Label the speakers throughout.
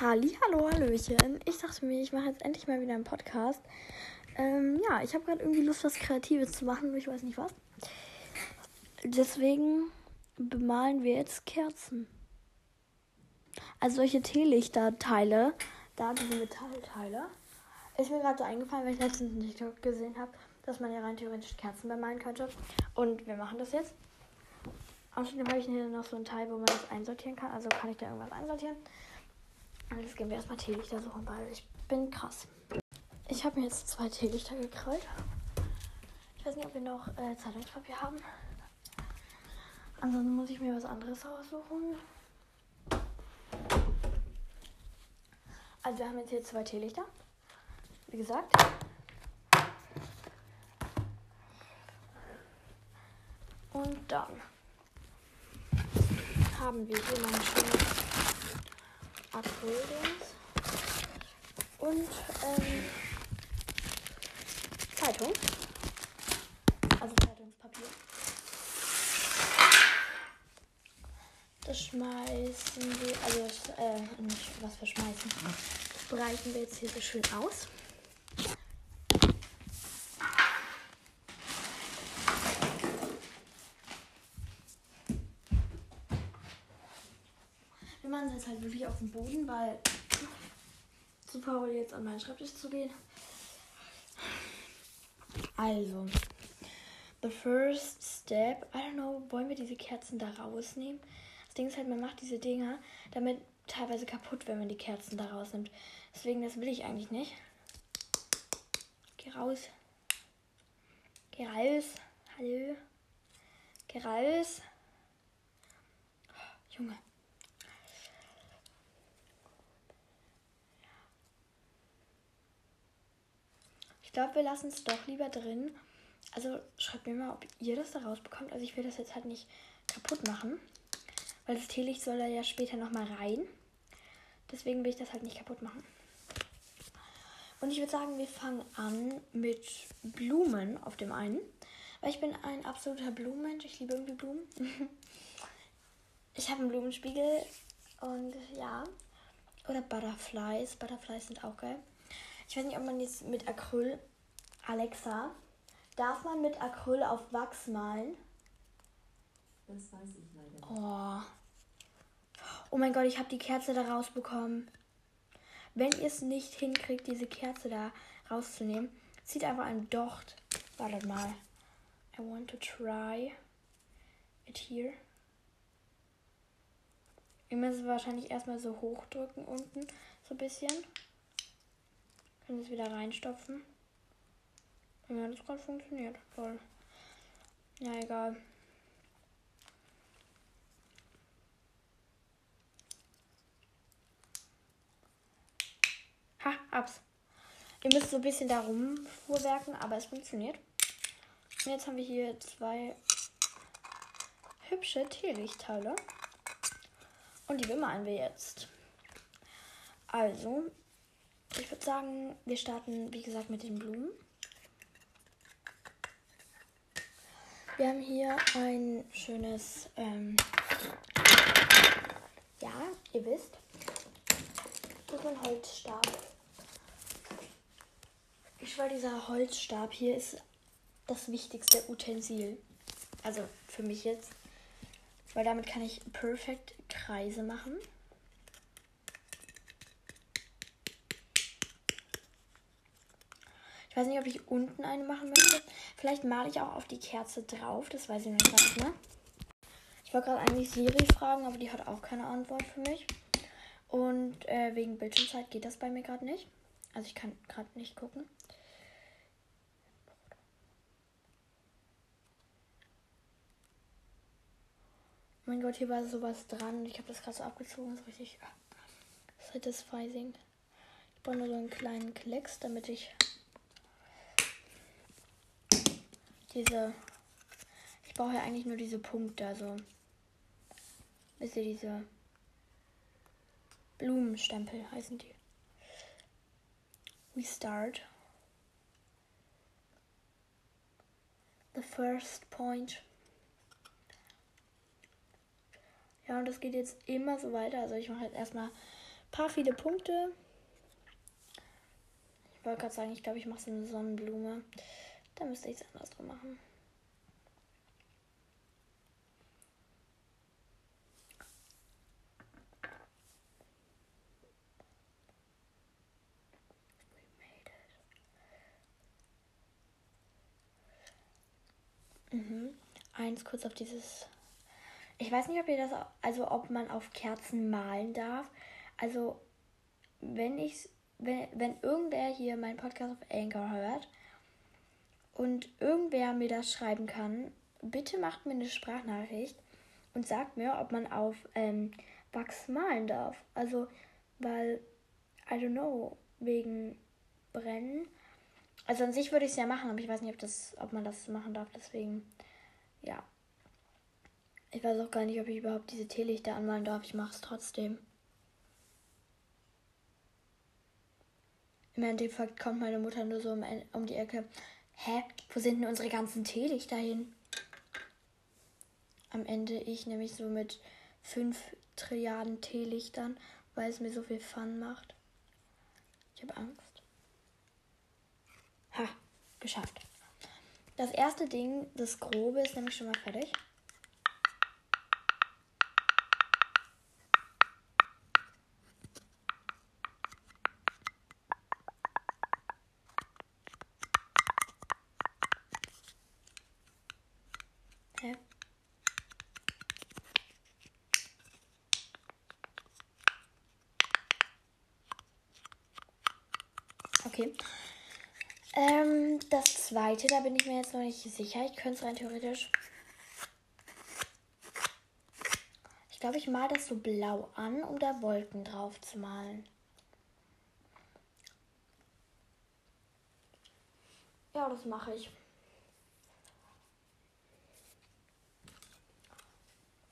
Speaker 1: Halli, hallo, hallöchen. Ich dachte mir, ich mache jetzt endlich mal wieder einen Podcast. Ähm, ja, ich habe gerade irgendwie Lust, was Kreatives zu machen, ich weiß nicht was. Deswegen bemalen wir jetzt Kerzen. Also solche Teelichterteile, da diese Metallteile. Ist mir gerade so eingefallen, weil ich letztens einen TikTok gesehen habe, dass man ja rein theoretisch Kerzen bemalen könnte. Und wir machen das jetzt. Außerdem habe ich hier noch so ein Teil, wo man das einsortieren kann. Also kann ich da irgendwas einsortieren. Jetzt gehen wir erstmal Teelichter suchen, weil ich bin krass. Ich habe mir jetzt zwei Teelichter gekrallt. Ich weiß nicht, ob wir noch äh, Zeitungspapier haben. Ansonsten muss ich mir was anderes aussuchen. Also wir haben jetzt hier zwei Teelichter. Wie gesagt. Und dann haben wir hier noch ein Acryldings und ähm, Zeitung. Also Zeitungspapier. Das schmeißen wir, also äh, nicht was wir schmeißen. Das breiten wir jetzt hier so schön aus. Wir machen es jetzt halt wirklich auf Boden, weil zu faul jetzt an meinen Schreibtisch zu gehen. Also, the first step, I don't know, wollen wir diese Kerzen da rausnehmen? Das Ding ist halt, man macht diese Dinger damit teilweise kaputt, wenn man die Kerzen da rausnimmt. Deswegen, das will ich eigentlich nicht. Geh raus. Geh raus. Hallo. Geh raus. Junge. Ich glaube, wir lassen es doch lieber drin. Also schreibt mir mal, ob ihr das da rausbekommt. Also ich will das jetzt halt nicht kaputt machen. Weil das Teelicht soll da ja später nochmal rein. Deswegen will ich das halt nicht kaputt machen. Und ich würde sagen, wir fangen an mit Blumen auf dem einen. Weil ich bin ein absoluter Blumenmensch. Ich liebe irgendwie Blumen. ich habe einen Blumenspiegel. Und ja. Oder Butterflies. Butterflies sind auch geil. Ich weiß nicht, ob man jetzt mit Acryl. Alexa, darf man mit Acryl auf Wachs malen?
Speaker 2: Das weiß ich leider nicht.
Speaker 1: Oh. Oh mein Gott, ich habe die Kerze da rausbekommen. Wenn ihr es nicht hinkriegt, diese Kerze da rauszunehmen, zieht einfach ein Docht. Wartet mal. I want to try it here. Ihr müsst es wahrscheinlich erstmal so hochdrücken unten, so ein bisschen. Können es wieder reinstopfen. Ja, das gerade funktioniert. Voll. Ja, egal. Ha, hab's. Ihr müsst so ein bisschen da rumfuhrwerken, aber es funktioniert. Und jetzt haben wir hier zwei hübsche Teelichtteile. Und die bemalen wir jetzt. Also, ich würde sagen, wir starten, wie gesagt, mit den Blumen. Wir haben hier ein schönes, ähm, ja, ihr wisst, ist ein Holzstab. Ich schwöre, dieser Holzstab hier ist das wichtigste Utensil. Also für mich jetzt. Weil damit kann ich perfekt Kreise machen. Weiß nicht, ob ich unten eine machen möchte. Vielleicht male ich auch auf die Kerze drauf. Das weiß ich noch nicht mehr. Ich wollte gerade eigentlich Siri fragen, aber die hat auch keine Antwort für mich. Und äh, wegen Bildschirmzeit geht das bei mir gerade nicht. Also ich kann gerade nicht gucken. Mein Gott, hier war sowas dran. Ich habe das gerade so abgezogen. Das ist richtig satisfying. Ich brauche nur so einen kleinen Klecks, damit ich diese. Ich brauche ja eigentlich nur diese Punkte. Also. Wisst ihr, diese Blumenstempel heißen die. We start. The first point. Ja, und das geht jetzt immer so weiter. Also ich mache jetzt erstmal paar viele Punkte. Ich wollte gerade sagen, ich glaube, ich mache so eine Sonnenblume. Da müsste ich es anders drum machen. Mhm. Eins kurz auf dieses. Ich weiß nicht, ob ihr das, also ob man auf Kerzen malen darf. Also, wenn ich, wenn, wenn irgendwer hier meinen Podcast auf Anchor hört und irgendwer mir das schreiben kann, bitte macht mir eine Sprachnachricht und sagt mir, ob man auf ähm, Wachs malen darf. Also, weil, I don't know, wegen Brennen also an sich würde ich es ja machen, aber ich weiß nicht, ob, das, ob man das machen darf. Deswegen, ja. Ich weiß auch gar nicht, ob ich überhaupt diese Teelichter anmalen darf. Ich mache es trotzdem. Im Endeffekt kommt meine Mutter nur so um, um die Ecke. Hä? Wo sind denn unsere ganzen Teelichter hin? Am Ende ich nämlich so mit 5 Trilliarden Teelichtern, weil es mir so viel Fun macht. Ich habe Angst. Ha, geschafft. Das erste Ding, das Grobe, ist nämlich schon mal fertig. Hä? Okay. Ähm, das zweite, da bin ich mir jetzt noch nicht sicher. Ich könnte es rein theoretisch. Ich glaube, ich mal das so blau an, um da Wolken drauf zu malen. Ja, das mache ich.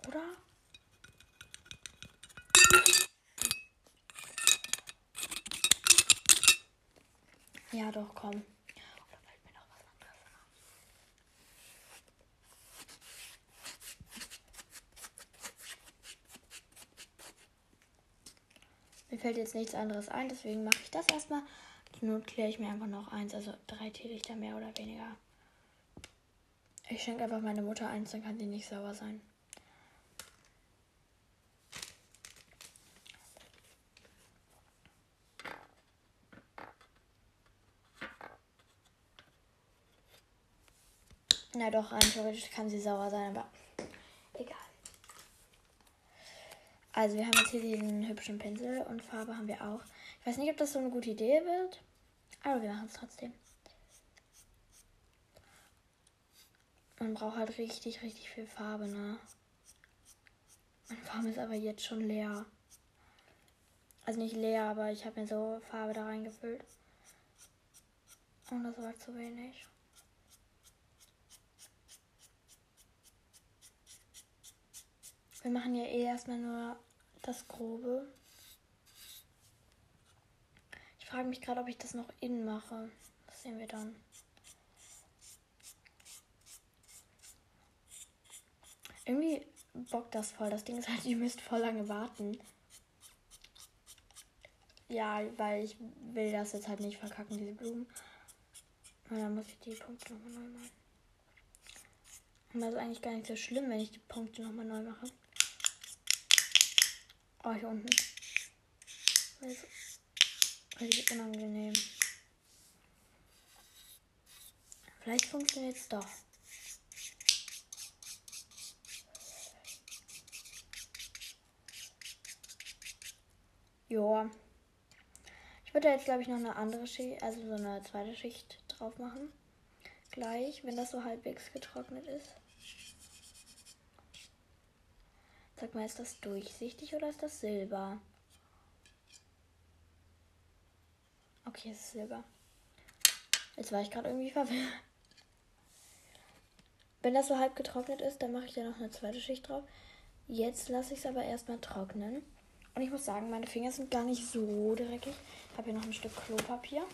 Speaker 1: Oder? Ja, doch, komm. Mir fällt jetzt nichts anderes ein, deswegen mache ich das erstmal. Not kläre ich mir einfach noch eins, also drei Teelichter mehr oder weniger. Ich schenke einfach meine Mutter eins, dann kann sie nicht sauer sein. Na doch, rein theoretisch kann sie sauer sein, aber egal. Also wir haben jetzt hier diesen hübschen Pinsel und Farbe haben wir auch. Ich weiß nicht, ob das so eine gute Idee wird, aber wir machen es trotzdem. Man braucht halt richtig, richtig viel Farbe, ne? Meine Farbe ist aber jetzt schon leer. Also nicht leer, aber ich habe mir so Farbe da reingefüllt. Und das war zu wenig. Wir machen ja eh erstmal nur das Grobe. Ich frage mich gerade, ob ich das noch innen mache. Das sehen wir dann. Irgendwie bockt das voll. Das Ding ist halt, ihr müsst voll lange warten. Ja, weil ich will das jetzt halt nicht verkacken, diese Blumen. Und dann muss ich die Punkte nochmal neu machen. Und das ist eigentlich gar nicht so schlimm, wenn ich die Punkte nochmal neu mache. Oh, hier unten. Das ist richtig unangenehm. Vielleicht funktioniert es doch. Joa. Ich würde jetzt, glaube ich, noch eine andere Schicht, also so eine zweite Schicht drauf machen. Gleich, wenn das so halbwegs getrocknet ist. Sag mal, ist das durchsichtig oder ist das Silber? Okay, es ist Silber. Jetzt war ich gerade irgendwie verwirrt. Wenn das so halb getrocknet ist, dann mache ich da noch eine zweite Schicht drauf. Jetzt lasse ich es aber erstmal trocknen. Und ich muss sagen, meine Finger sind gar nicht so dreckig. Ich habe hier noch ein Stück Klopapier,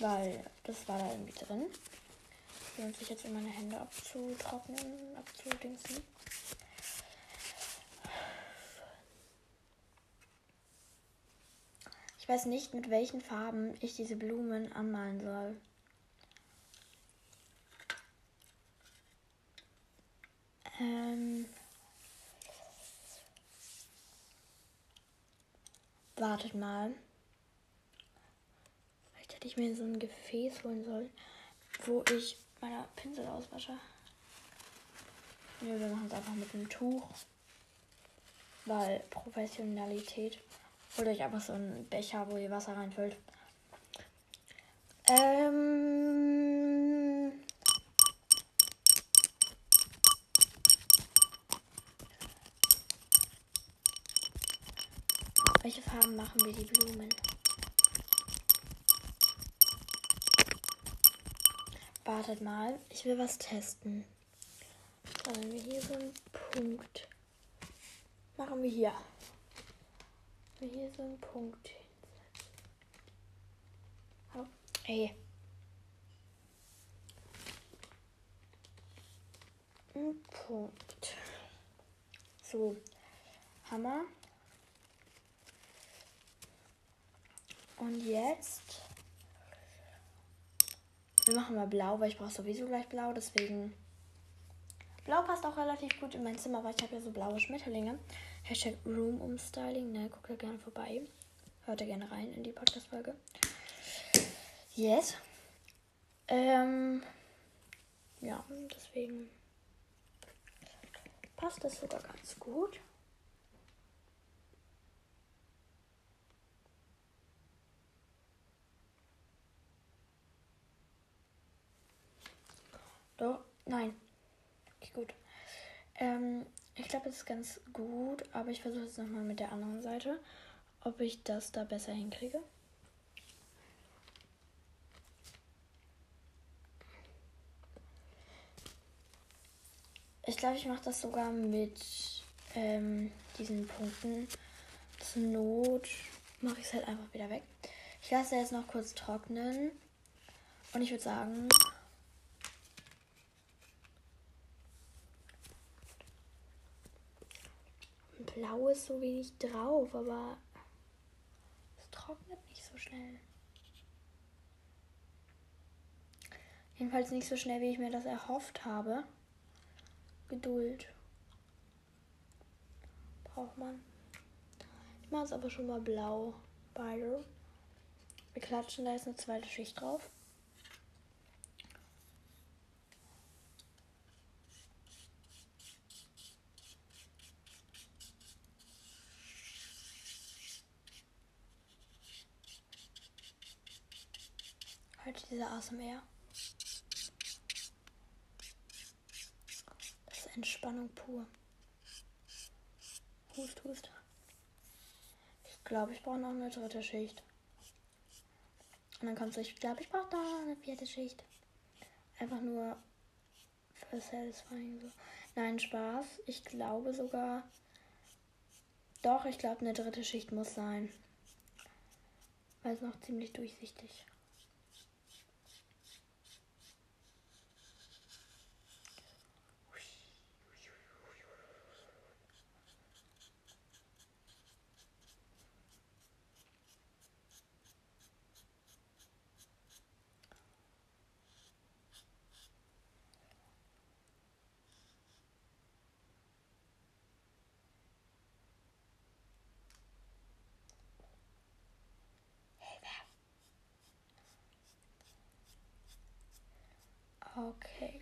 Speaker 1: weil das war da irgendwie drin. Lohnt sich jetzt in meine Hände abzutrocknen, abzudingsen. Ich weiß nicht, mit welchen Farben ich diese Blumen anmalen soll. Ähm. Wartet mal. Vielleicht hätte ich mir so ein Gefäß holen sollen, wo ich meine Pinsel auswasche. Ja, wir machen es einfach mit einem Tuch. Weil Professionalität. Oder ich einfach so einen Becher, wo ihr Wasser reinfüllt. Ähm. Welche Farben machen wir die Blumen? Wartet mal, ich will was testen. Sollen wir hier so einen Punkt machen wir hier. Wir hier so einen Punkt hinsetzen. Oh, ey. Ein Punkt. So, Hammer. Und jetzt. Wir machen mal blau, weil ich brauche sowieso gleich blau, deswegen. Blau passt auch relativ gut in mein Zimmer, weil ich habe ja so blaue Schmetterlinge. Hashtag Room Umstyling, ne, guckt da gerne vorbei. Hört da gerne rein in die Podcast-Folge. Yes. Ähm, ja, deswegen passt das sogar ganz gut. Doch, nein. Okay, gut. Ähm, ich glaube, es ist ganz gut, aber ich versuche es nochmal mit der anderen Seite, ob ich das da besser hinkriege. Ich glaube, ich mache das sogar mit ähm, diesen Punkten. Zur Not mache ich es halt einfach wieder weg. Ich lasse jetzt noch kurz trocknen. Und ich würde sagen, Blau ist so wenig drauf, aber es trocknet nicht so schnell. Jedenfalls nicht so schnell, wie ich mir das erhofft habe. Geduld. Braucht man. Ich mache es aber schon mal blau. Beide. Wir klatschen da jetzt eine zweite Schicht drauf. Heute dieser ASMR. Das ist Entspannung pur. Hust, hust. Ich glaube, ich brauche noch eine dritte Schicht. Und dann kommt so, ich glaube, ich brauche da eine vierte Schicht. Einfach nur für satisfying so. Nein, Spaß. Ich glaube sogar. Doch, ich glaube, eine dritte Schicht muss sein. Weil es noch ziemlich durchsichtig. Okay.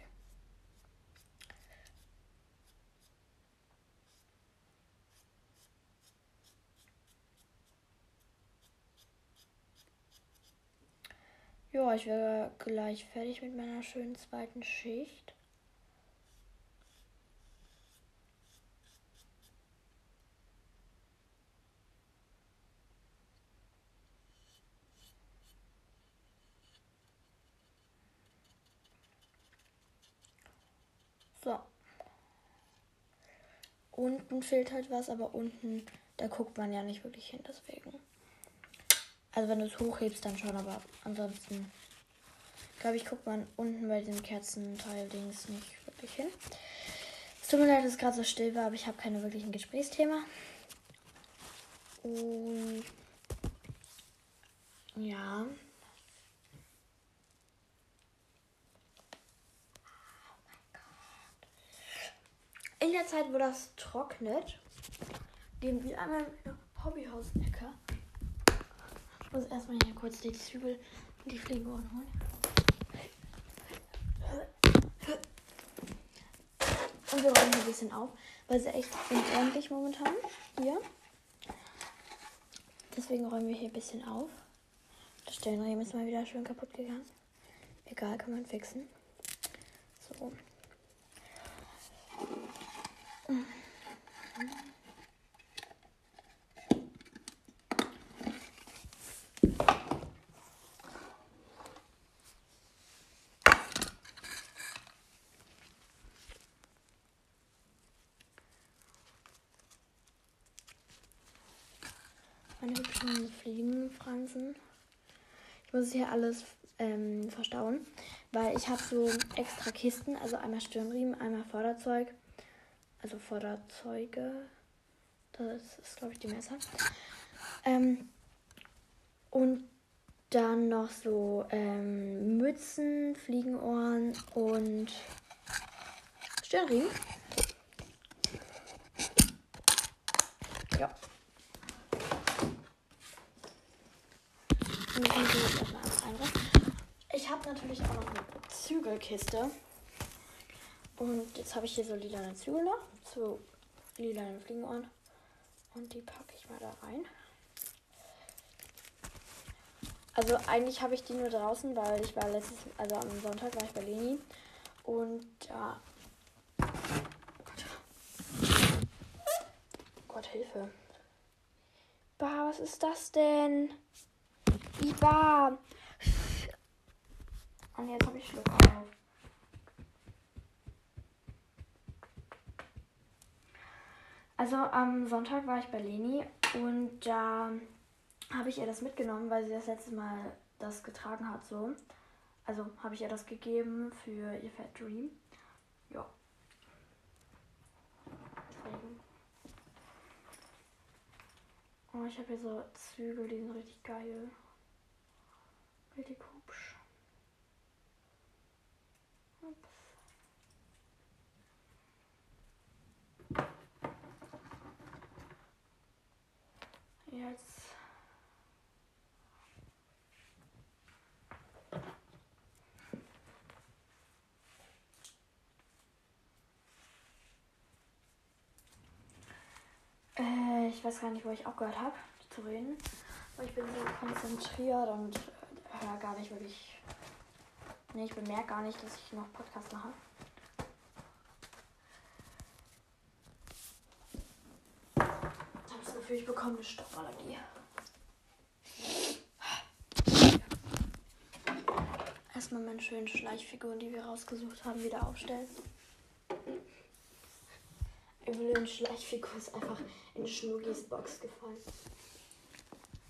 Speaker 1: Ja, ich wäre gleich fertig mit meiner schönen zweiten Schicht. So. Unten fehlt halt was, aber unten, da guckt man ja nicht wirklich hin, deswegen. Also wenn du es hochhebst, dann schon, aber ansonsten glaube ich, guckt man unten bei dem Kerzenteil-Dings nicht wirklich hin. Es tut mir leid, dass es gerade so still war, aber ich habe keine wirklichen Gesprächsthema. Und Ja. In der Zeit, wo das trocknet, gehen wir einmal in Hobbyhaus-Ecke. Ich muss erstmal hier kurz die Zügel und die Fliegerohren holen. Und wir räumen hier ein bisschen auf, weil sie echt unordentlich momentan hier. Deswegen räumen wir hier ein bisschen auf. Das Stellenriemen ist mal wieder schön kaputt gegangen. Egal, kann man fixen. So. Meine hübschen Fliegenfransen. Ich muss hier alles ähm, verstauen, weil ich habe so extra Kisten, also einmal Stirnriemen, einmal Vorderzeug, also Vorderzeuge, das ist glaube ich die Messer. Ähm, und dann noch so ähm, Mützen, Fliegenohren und Stirnriemen. Ja. Und die sind jetzt erstmal alles einräumen. Ich habe natürlich auch noch eine Zügelkiste. Und jetzt habe ich hier so lilane Zügel noch. So lilane Fliegenohren. Und die packe ich mal da rein. Also eigentlich habe ich die nur draußen, weil ich war letztes, also am Sonntag war ich bei Leni. Und da. Gott. Gott, Hilfe. Bah, was ist das denn? Iba. Und jetzt habe ich Schluck auf. Also am Sonntag war ich bei Leni und da habe ich ihr das mitgenommen, weil sie das letzte Mal das getragen hat so. Also habe ich ihr das gegeben für ihr Fat Dream. Ja. Oh, ich habe hier so Zügel, die sind richtig geil. Richtig hübsch. Ups. Jetzt. Äh, ich weiß gar nicht, wo ich aufgehört habe zu reden. Aber ich bin so konzentriert und höre gar nicht wirklich. Nee, ich bemerke gar nicht, dass ich noch Podcast mache. Ich habe das Gefühl, ich bekomme eine Stoffallergie. Erstmal meine schönen Schleichfiguren, die wir rausgesucht haben, wieder aufstellen. Evelyn Schleichfigur ist einfach in Schnuggis Box gefallen.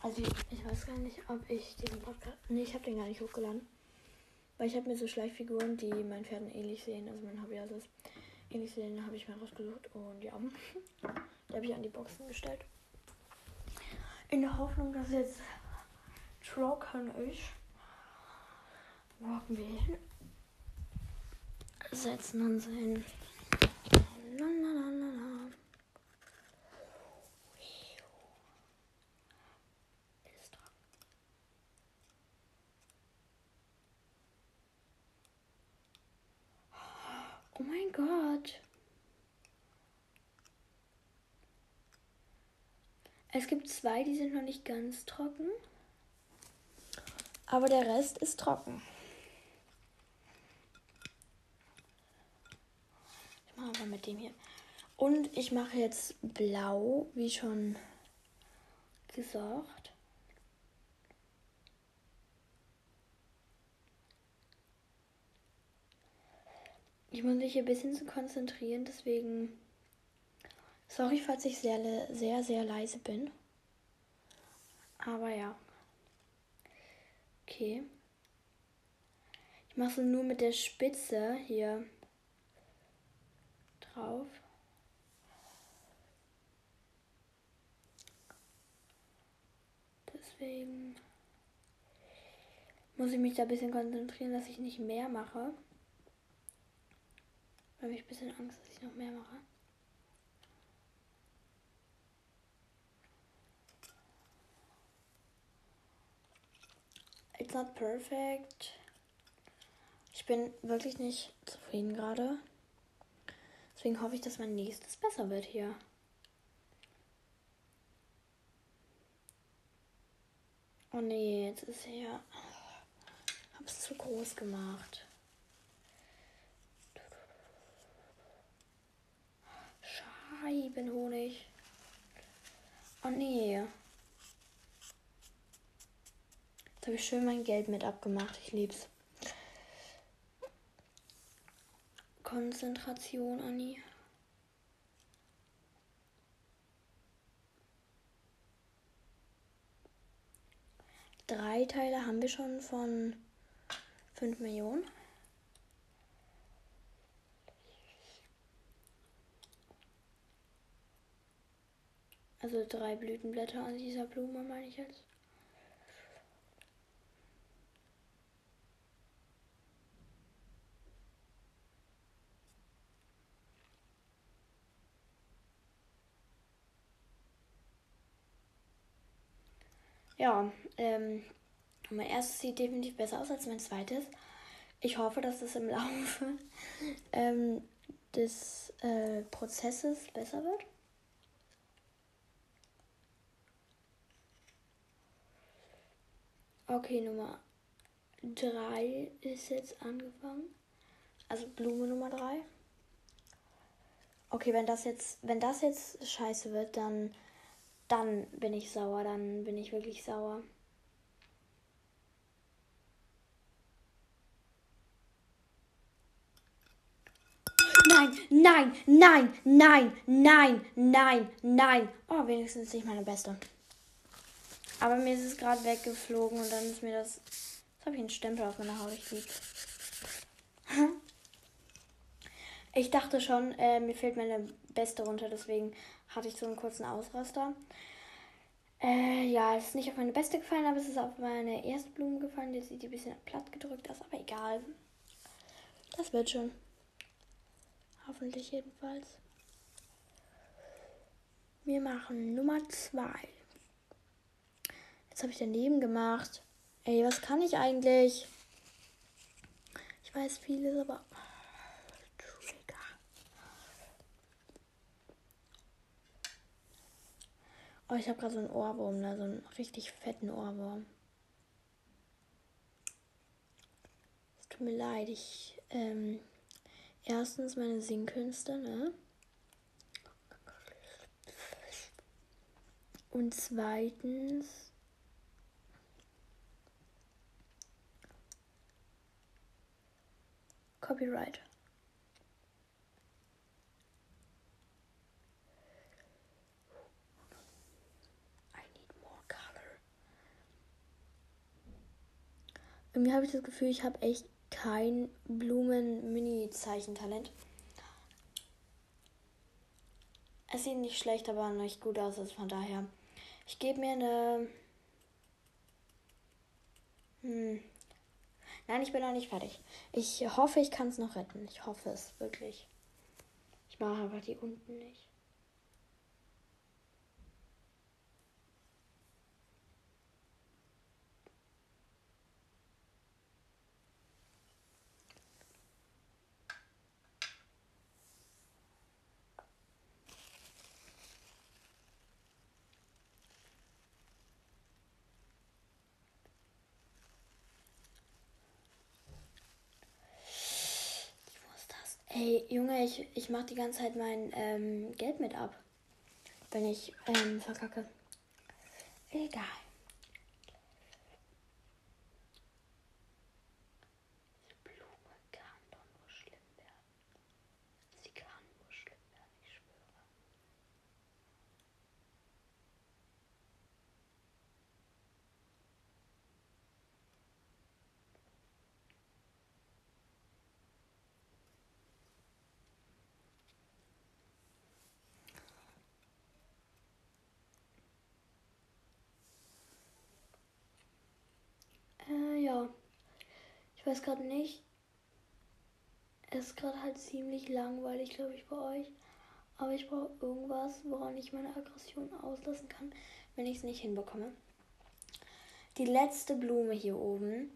Speaker 1: Also ich weiß gar nicht, ob ich diesen Podcast. Nee, ich habe den gar nicht hochgeladen. Weil ich habe mir so Schleichfiguren, die meinen Pferden ähnlich sehen, also mein Hobby also ist ähnlich sehen, habe ich mir rausgesucht und ja. Die habe ich an die Boxen gestellt. In der Hoffnung, dass jetzt trocken ist. Walken wir hin. Setzen uns hin. La, la, la, la, la. Oh mein Gott. Es gibt zwei, die sind noch nicht ganz trocken. Aber der Rest ist trocken. Ich mache aber mit dem hier. Und ich mache jetzt blau, wie schon gesagt. Ich muss mich hier ein bisschen zu konzentrieren, deswegen sorry, falls ich sehr, sehr, sehr leise bin. Aber ja. Okay. Ich mache so nur mit der Spitze hier drauf. Deswegen. muss ich mich da ein bisschen konzentrieren, dass ich nicht mehr mache. Habe ich ein bisschen Angst, dass ich noch mehr mache. It's not perfect. Ich bin wirklich nicht zufrieden gerade. Deswegen hoffe ich, dass mein nächstes besser wird hier. Oh nee, jetzt ist er ja. Hab's zu groß gemacht. Scheibenhonig. Oh nee. Jetzt habe ich schön mein Geld mit abgemacht. Ich lieb's. Konzentration, Anni. Drei Teile haben wir schon von 5 Millionen. Also drei Blütenblätter an dieser Blume, meine ich jetzt. Ja, ähm, mein erstes sieht definitiv besser aus als mein zweites. Ich hoffe, dass es im Laufe ähm, des äh, Prozesses besser wird. Okay, Nummer 3 ist jetzt angefangen. Also Blume Nummer 3. Okay, wenn das jetzt, wenn das jetzt scheiße wird, dann dann bin ich sauer, dann bin ich wirklich sauer. Nein, nein, nein, nein, nein, nein, nein. Oh, wenigstens nicht meine beste. Aber mir ist es gerade weggeflogen und dann ist mir das. Jetzt habe ich einen Stempel auf meiner Haut. Ich lieb's. Ich dachte schon, äh, mir fehlt meine beste runter, deswegen hatte ich so einen kurzen Ausraster. Äh, ja, es ist nicht auf meine beste gefallen, aber es ist auf meine erste Blume gefallen. Die sieht ein bisschen platt gedrückt aus, aber egal. Das wird schon. Hoffentlich jedenfalls. Wir machen Nummer 2. Habe ich daneben gemacht. Ey, was kann ich eigentlich? Ich weiß vieles, aber Oh, ich habe gerade so einen Ohrwurm, ne? so einen richtig fetten Ohrwurm. Es tut mir leid, ich, ähm, erstens meine Singkünste, ne? Und zweitens Copyright. Irgendwie habe ich das Gefühl, ich habe echt kein Blumen-Mini-Zeichentalent. Es sieht nicht schlecht, aber nicht gut aus, also von daher. Ich gebe mir eine. Hm. Nein, ich bin noch nicht fertig. Ich hoffe, ich kann es noch retten. Ich hoffe es wirklich. Ich mache aber die unten nicht. Hey, Junge, ich, ich mach die ganze Zeit mein ähm, Geld mit ab. Wenn ich ähm, verkacke. Egal. Ich weiß gerade nicht. Es ist gerade halt ziemlich langweilig, glaube ich, bei euch. Aber ich brauche irgendwas, woran ich meine Aggression auslassen kann, wenn ich es nicht hinbekomme. Die letzte Blume hier oben.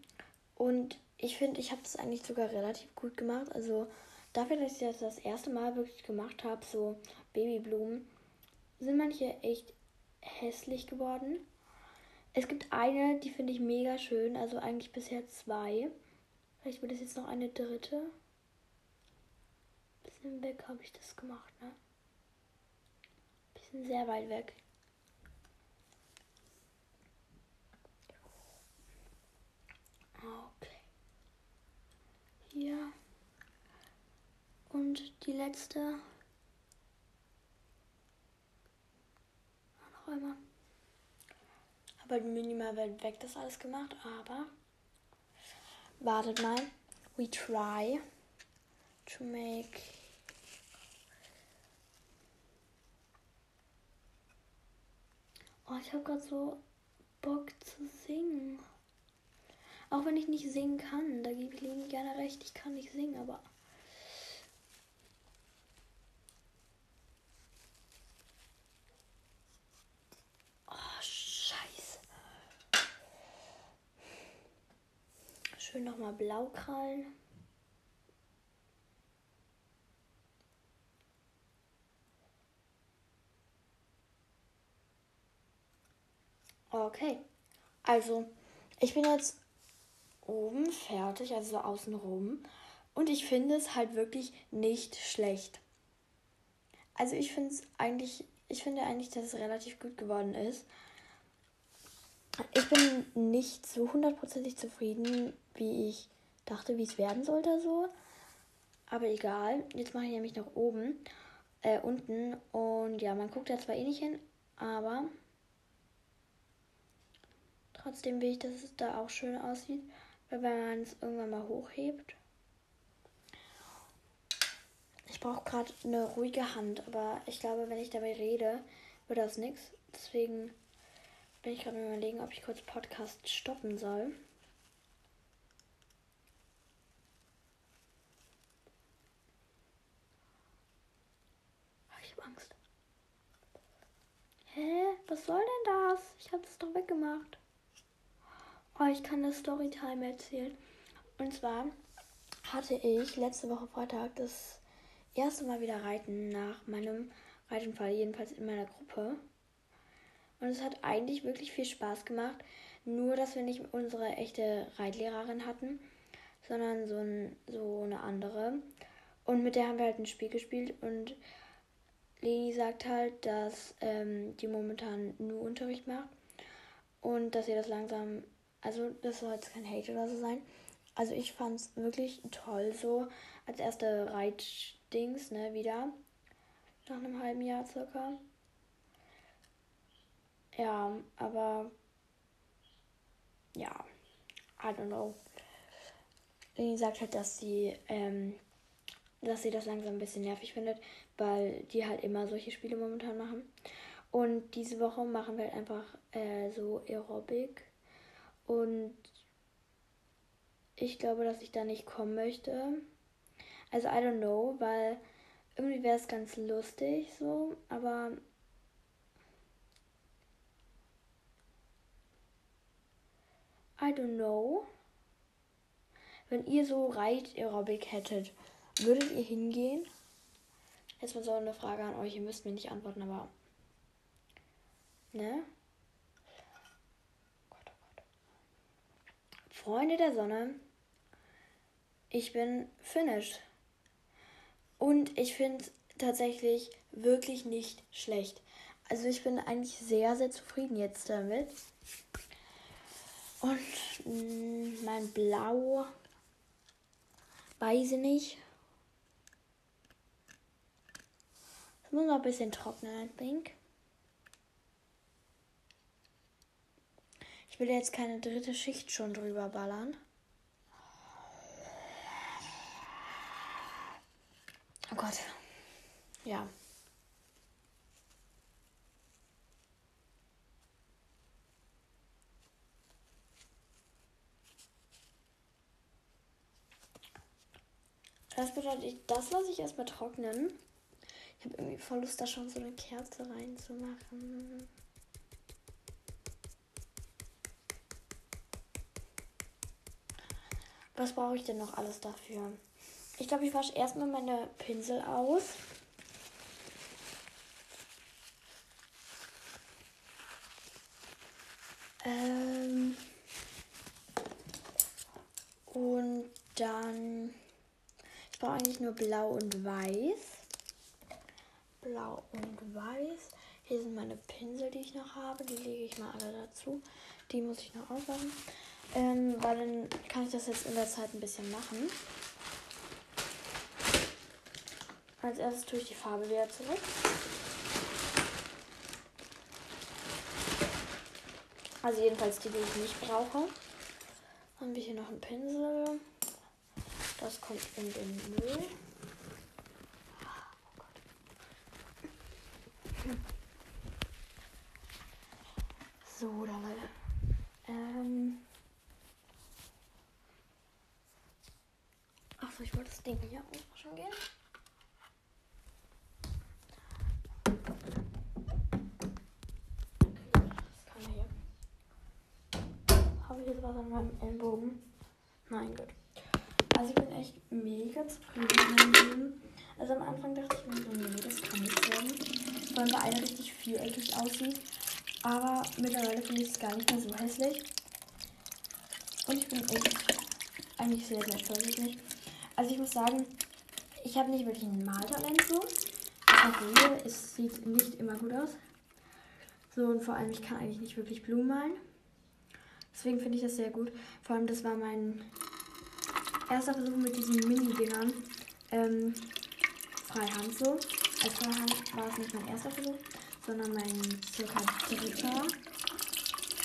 Speaker 1: Und ich finde, ich habe das eigentlich sogar relativ gut gemacht. Also dafür, dass ich das das erste Mal wirklich gemacht habe, so Babyblumen, sind manche echt hässlich geworden. Es gibt eine, die finde ich mega schön, also eigentlich bisher zwei. Vielleicht wird es jetzt noch eine dritte. Bisschen weg habe ich das gemacht, ne? Bisschen sehr weit weg. Okay. Hier. Und die letzte. Noch einmal. Habe minimal weit weg das alles gemacht, aber wartet mal. We try to make Oh, ich habe gerade so Bock zu singen. Auch wenn ich nicht singen kann, da gebe ich Ihnen gerne recht, ich kann nicht singen, aber. Oh, scheiße. Schön nochmal Blaukrallen. Okay. Also, ich bin jetzt oben fertig, also so außen rum. Und ich finde es halt wirklich nicht schlecht. Also ich finde es eigentlich, ich finde eigentlich, dass es relativ gut geworden ist. Ich bin nicht so hundertprozentig zufrieden, wie ich dachte, wie es werden sollte so. Aber egal. Jetzt mache ich nämlich nach oben, äh, unten. Und ja, man guckt da zwar eh nicht hin, aber trotzdem will ich, dass es da auch schön aussieht. Weil wenn man es irgendwann mal hochhebt. Ich brauche gerade eine ruhige Hand, aber ich glaube, wenn ich dabei rede, wird das nichts. Deswegen bin ich gerade überlegen, ob ich kurz Podcast stoppen soll. Ich habe Angst. Hä? Was soll denn das? Ich habe es doch weggemacht. Oh, ich kann das Storytime erzählen. Und zwar hatte ich letzte Woche Freitag das erste Mal wieder Reiten nach meinem Reitunfall, jedenfalls in meiner Gruppe. Und es hat eigentlich wirklich viel Spaß gemacht. Nur, dass wir nicht unsere echte Reitlehrerin hatten, sondern so, ein, so eine andere. Und mit der haben wir halt ein Spiel gespielt. Und Leni sagt halt, dass ähm, die momentan nur Unterricht macht. Und dass sie das langsam also das soll jetzt kein Hate oder so sein. Also ich fand es wirklich toll so als erste Reitdings, ne, wieder. Nach einem halben Jahr circa. Ja, aber ja, I don't know. Leni sagt halt, dass sie, ähm, dass sie das langsam ein bisschen nervig findet, weil die halt immer solche Spiele momentan machen. Und diese Woche machen wir halt einfach äh, so Aerobic und ich glaube, dass ich da nicht kommen möchte. Also, I don't know, weil irgendwie wäre es ganz lustig so, aber. I don't know. Wenn ihr so Reit-Aerobic hättet, würdet ihr hingehen? Jetzt mal so eine Frage an euch. Ihr müsst mir nicht antworten, aber. Ne? Freunde der Sonne, ich bin finished. Und ich finde es tatsächlich wirklich nicht schlecht. Also ich bin eigentlich sehr, sehr zufrieden jetzt damit. Und mein Blau, weiß ich nicht. Es muss noch ein bisschen trocknen, I think. Ich will jetzt keine dritte Schicht schon drüber ballern. Oh Gott. Ja. Das bedeutet, das lasse ich erstmal trocknen. Ich habe irgendwie voll Lust, da schon so eine Kerze reinzumachen. Was brauche ich denn noch alles dafür? Ich glaube, ich wasche erstmal meine Pinsel aus. Ähm und dann, ich brauche eigentlich nur blau und weiß. Blau und weiß. Hier sind meine Pinsel, die ich noch habe. Die lege ich mal alle dazu. Die muss ich noch aufwachen. Ähm, weil dann kann ich das jetzt in der Zeit ein bisschen machen. Als erstes tue ich die Farbe wieder zurück. Also jedenfalls die, die ich nicht brauche. Dann haben wir hier noch einen Pinsel. Das kommt in den Müll. Oh so, dann ähm. Achso, ich wollte das Ding hier auswaschen gehen. Habe ich jetzt was an meinem Ellbogen? Nein, gut. Also ich bin echt mega zufrieden mit meinem Leben. Also am Anfang dachte ich mir so, nee, das kann nicht werden. Vor allem, weil einer richtig viereckig aussieht. Aber mittlerweile finde ich es gar nicht mehr so hässlich. Und ich bin echt eigentlich sehr, sehr vorsichtig. Also ich muss sagen, ich habe nicht wirklich ein Maltalent so. Sehe, es sieht nicht immer gut aus. So und vor allem, ich kann eigentlich nicht wirklich Blumen malen. Deswegen finde ich das sehr gut. Vor allem, das war mein erster Versuch mit diesen Mini-Dingern. Ähm, Freihand so. Als Freihand war es nicht mein erster Versuch, sondern mein circa dritter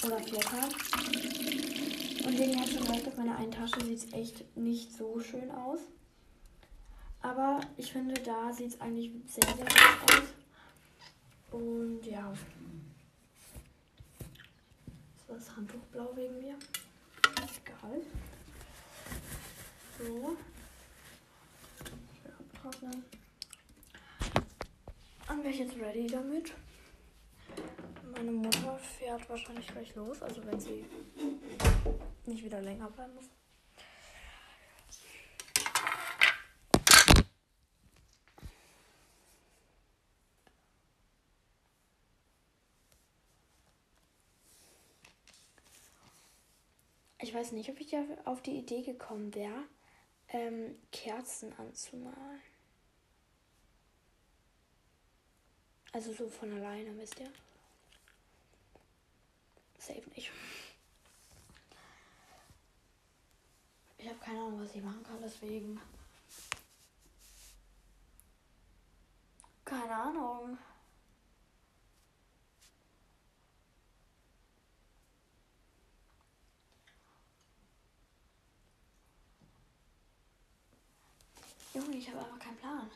Speaker 1: oder vierter. Und wegen hat schon auf meiner einen Tasche sieht es echt nicht so schön aus. Aber ich finde, da sieht es eigentlich sehr, sehr gut aus. Und ja das Handtuch blau wegen mir. Egal. So. Schön abtrocknen. Dann wäre ich jetzt ready damit. Meine Mutter fährt wahrscheinlich gleich los, also wenn sie nicht wieder länger bleiben muss. Ich weiß nicht, ob ich auf die Idee gekommen wäre, ähm, Kerzen anzumalen. Also so von alleine, wisst ihr? Safe nicht. Ich habe keine Ahnung, was ich machen kann, deswegen. Keine Ahnung. Junge, ich habe aber keinen Plan.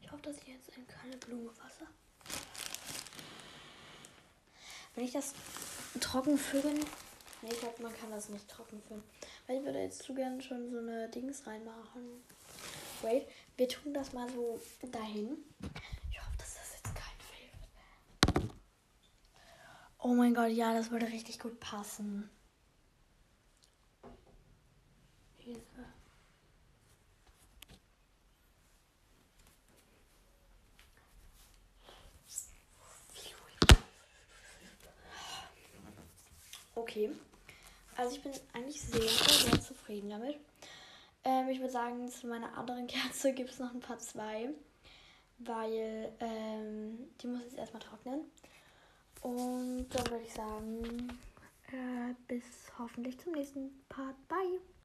Speaker 1: Ich hoffe, dass ich jetzt in keine Blume fasse. Wenn ich das trocken füllen. Nee, ich glaube, man kann das nicht trocken füllen. Weil ich würde jetzt zu gerne schon so eine Dings reinmachen. Wait, wir tun das mal so dahin. Ich hoffe, das jetzt kein wird. Oh mein Gott, ja, das würde richtig gut passen. Hilfe. Okay. Also ich bin eigentlich sehr, sehr zufrieden damit. Ähm, ich würde sagen, zu meiner anderen Kerze gibt es noch ein paar zwei. Weil ähm, die muss jetzt erstmal trocknen. Und dann würde ich sagen, äh, bis hoffentlich zum nächsten Part. Bye!